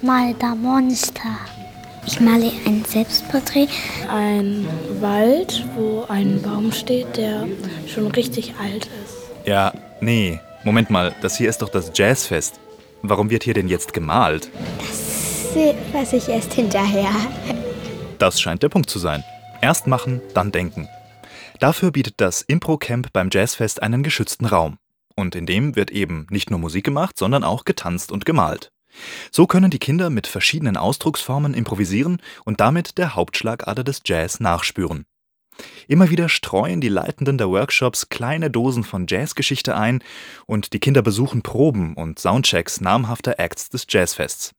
Ich male da Monster. Ich male ein Selbstporträt. Ein Wald, wo ein Baum steht, der schon richtig alt ist. Ja, nee. Moment mal, das hier ist doch das Jazzfest. Warum wird hier denn jetzt gemalt? Das weiß ich erst hinterher. Das scheint der Punkt zu sein. Erst machen, dann denken. Dafür bietet das Impro-Camp beim Jazzfest einen geschützten Raum. Und in dem wird eben nicht nur Musik gemacht, sondern auch getanzt und gemalt. So können die Kinder mit verschiedenen Ausdrucksformen improvisieren und damit der Hauptschlagader des Jazz nachspüren. Immer wieder streuen die Leitenden der Workshops kleine Dosen von Jazzgeschichte ein und die Kinder besuchen Proben und Soundchecks namhafter Acts des Jazzfests.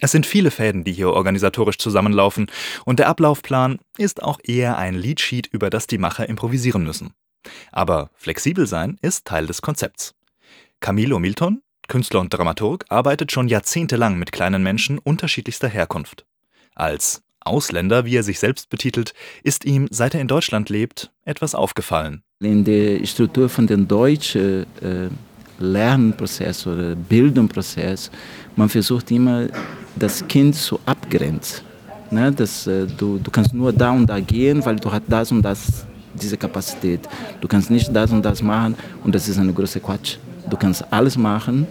Es sind viele Fäden, die hier organisatorisch zusammenlaufen, und der Ablaufplan ist auch eher ein Leadsheet, über das die Macher improvisieren müssen. Aber flexibel sein ist Teil des Konzepts. Camilo Milton, Künstler und Dramaturg, arbeitet schon jahrzehntelang mit kleinen Menschen unterschiedlichster Herkunft. Als Ausländer, wie er sich selbst betitelt, ist ihm, seit er in Deutschland lebt, etwas aufgefallen. In der Struktur von dem deutschen äh, Lernprozess oder Bildungsprozess, man versucht immer, das Kind zu abgrenzen. Ne? Das, äh, du, du kannst nur da und da gehen, weil du hast das und das, diese Kapazität. Du kannst nicht das und das machen und das ist eine große Quatsch. Du kannst alles machen,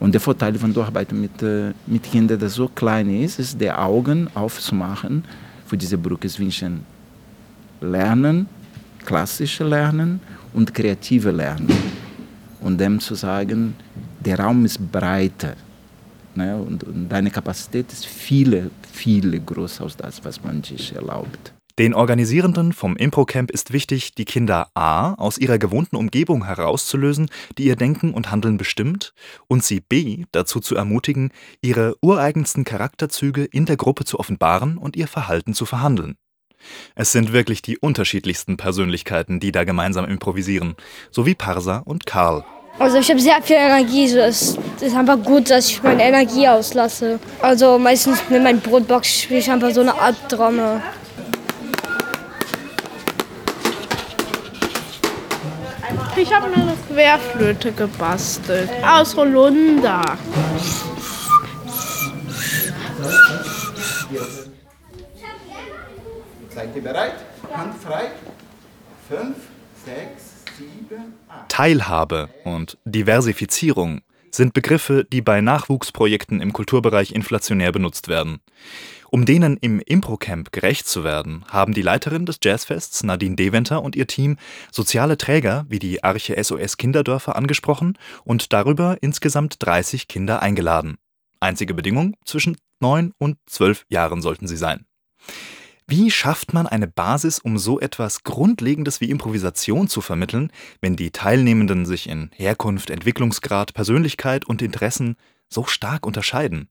und der Vorteil, wenn du arbeitest mit, äh, mit Kindern, die so klein ist, ist, die Augen aufzumachen für diese Brücke zwischen Lernen, klassische Lernen und kreative Lernen. Und dem zu sagen, der Raum ist breiter. Ne? Und, und deine Kapazität ist viele, viele größer als das, was man sich erlaubt. Den Organisierenden vom Improcamp ist wichtig, die Kinder a. aus ihrer gewohnten Umgebung herauszulösen, die ihr Denken und Handeln bestimmt, und sie b. dazu zu ermutigen, ihre ureigensten Charakterzüge in der Gruppe zu offenbaren und ihr Verhalten zu verhandeln. Es sind wirklich die unterschiedlichsten Persönlichkeiten, die da gemeinsam improvisieren, so wie Parsa und Karl. Also ich habe sehr viel Energie. Es ist einfach gut, dass ich meine Energie auslasse. Also meistens mit meinem Brotbox spiele ich einfach so eine Art Drama. Ich habe mir eine Querflöte gebastelt aus Holunder. Seid ihr bereit? Hand frei. Fünf, sechs, sieben, acht. Teilhabe und Diversifizierung sind Begriffe, die bei Nachwuchsprojekten im Kulturbereich inflationär benutzt werden. Um denen im Improcamp gerecht zu werden, haben die Leiterin des Jazzfests, Nadine Deventer, und ihr Team soziale Träger wie die Arche SOS Kinderdörfer angesprochen und darüber insgesamt 30 Kinder eingeladen. Einzige Bedingung, zwischen 9 und 12 Jahren sollten sie sein. Wie schafft man eine Basis, um so etwas Grundlegendes wie Improvisation zu vermitteln, wenn die Teilnehmenden sich in Herkunft, Entwicklungsgrad, Persönlichkeit und Interessen so stark unterscheiden?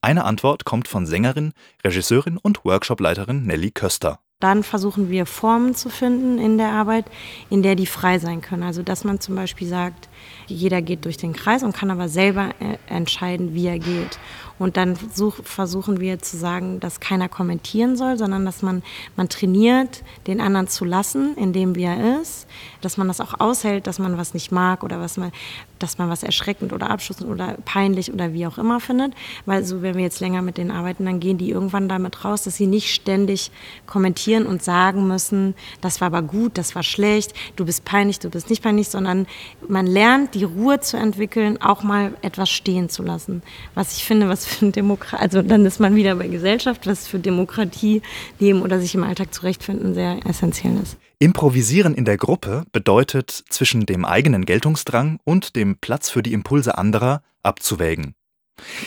Eine Antwort kommt von Sängerin, Regisseurin und Workshopleiterin Nelly Köster. Dann versuchen wir Formen zu finden in der Arbeit, in der die frei sein können. Also dass man zum Beispiel sagt, jeder geht durch den Kreis und kann aber selber äh, entscheiden, wie er geht. Und dann such, versuchen wir zu sagen, dass keiner kommentieren soll, sondern dass man, man trainiert, den anderen zu lassen, in dem wie er ist, dass man das auch aushält, dass man was nicht mag oder was man, dass man was erschreckend oder abschließend oder peinlich oder wie auch immer findet. Weil so, wenn wir jetzt länger mit denen arbeiten, dann gehen die irgendwann damit raus, dass sie nicht ständig kommentieren und sagen müssen, das war aber gut, das war schlecht, du bist peinlich, du bist nicht peinlich, sondern man lernt, die Ruhe zu entwickeln, auch mal etwas stehen zu lassen. Was ich finde, was für Demokratie, also dann ist man wieder bei Gesellschaft, was für Demokratie leben oder sich im Alltag zurechtfinden sehr essentiell ist. Improvisieren in der Gruppe bedeutet, zwischen dem eigenen Geltungsdrang und dem Platz für die Impulse anderer abzuwägen.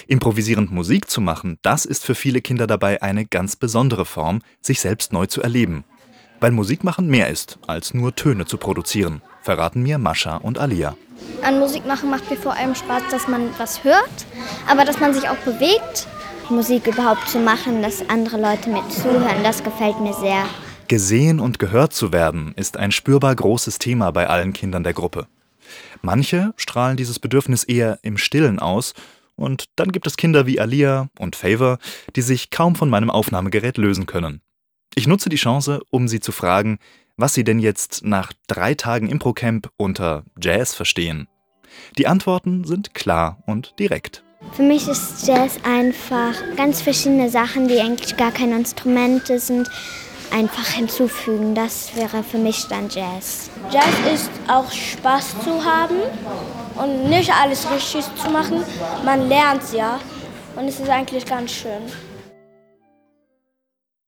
Improvisierend Musik zu machen, das ist für viele Kinder dabei eine ganz besondere Form, sich selbst neu zu erleben. Weil Musikmachen mehr ist, als nur Töne zu produzieren, verraten mir Mascha und Alia. An Musik machen macht mir vor allem Spaß, dass man was hört, aber dass man sich auch bewegt. Musik überhaupt zu machen, dass andere Leute mit zuhören, das gefällt mir sehr. Gesehen und gehört zu werden, ist ein spürbar großes Thema bei allen Kindern der Gruppe. Manche strahlen dieses Bedürfnis eher im Stillen aus, und dann gibt es Kinder wie Alia und Favor, die sich kaum von meinem Aufnahmegerät lösen können. Ich nutze die Chance, um sie zu fragen, was sie denn jetzt nach drei Tagen Improcamp unter Jazz verstehen. Die Antworten sind klar und direkt. Für mich ist Jazz einfach ganz verschiedene Sachen, die eigentlich gar keine Instrumente sind, einfach hinzufügen. Das wäre für mich dann Jazz. Jazz ist auch Spaß zu haben und nicht alles richtig zu machen. Man lernt ja und es ist eigentlich ganz schön.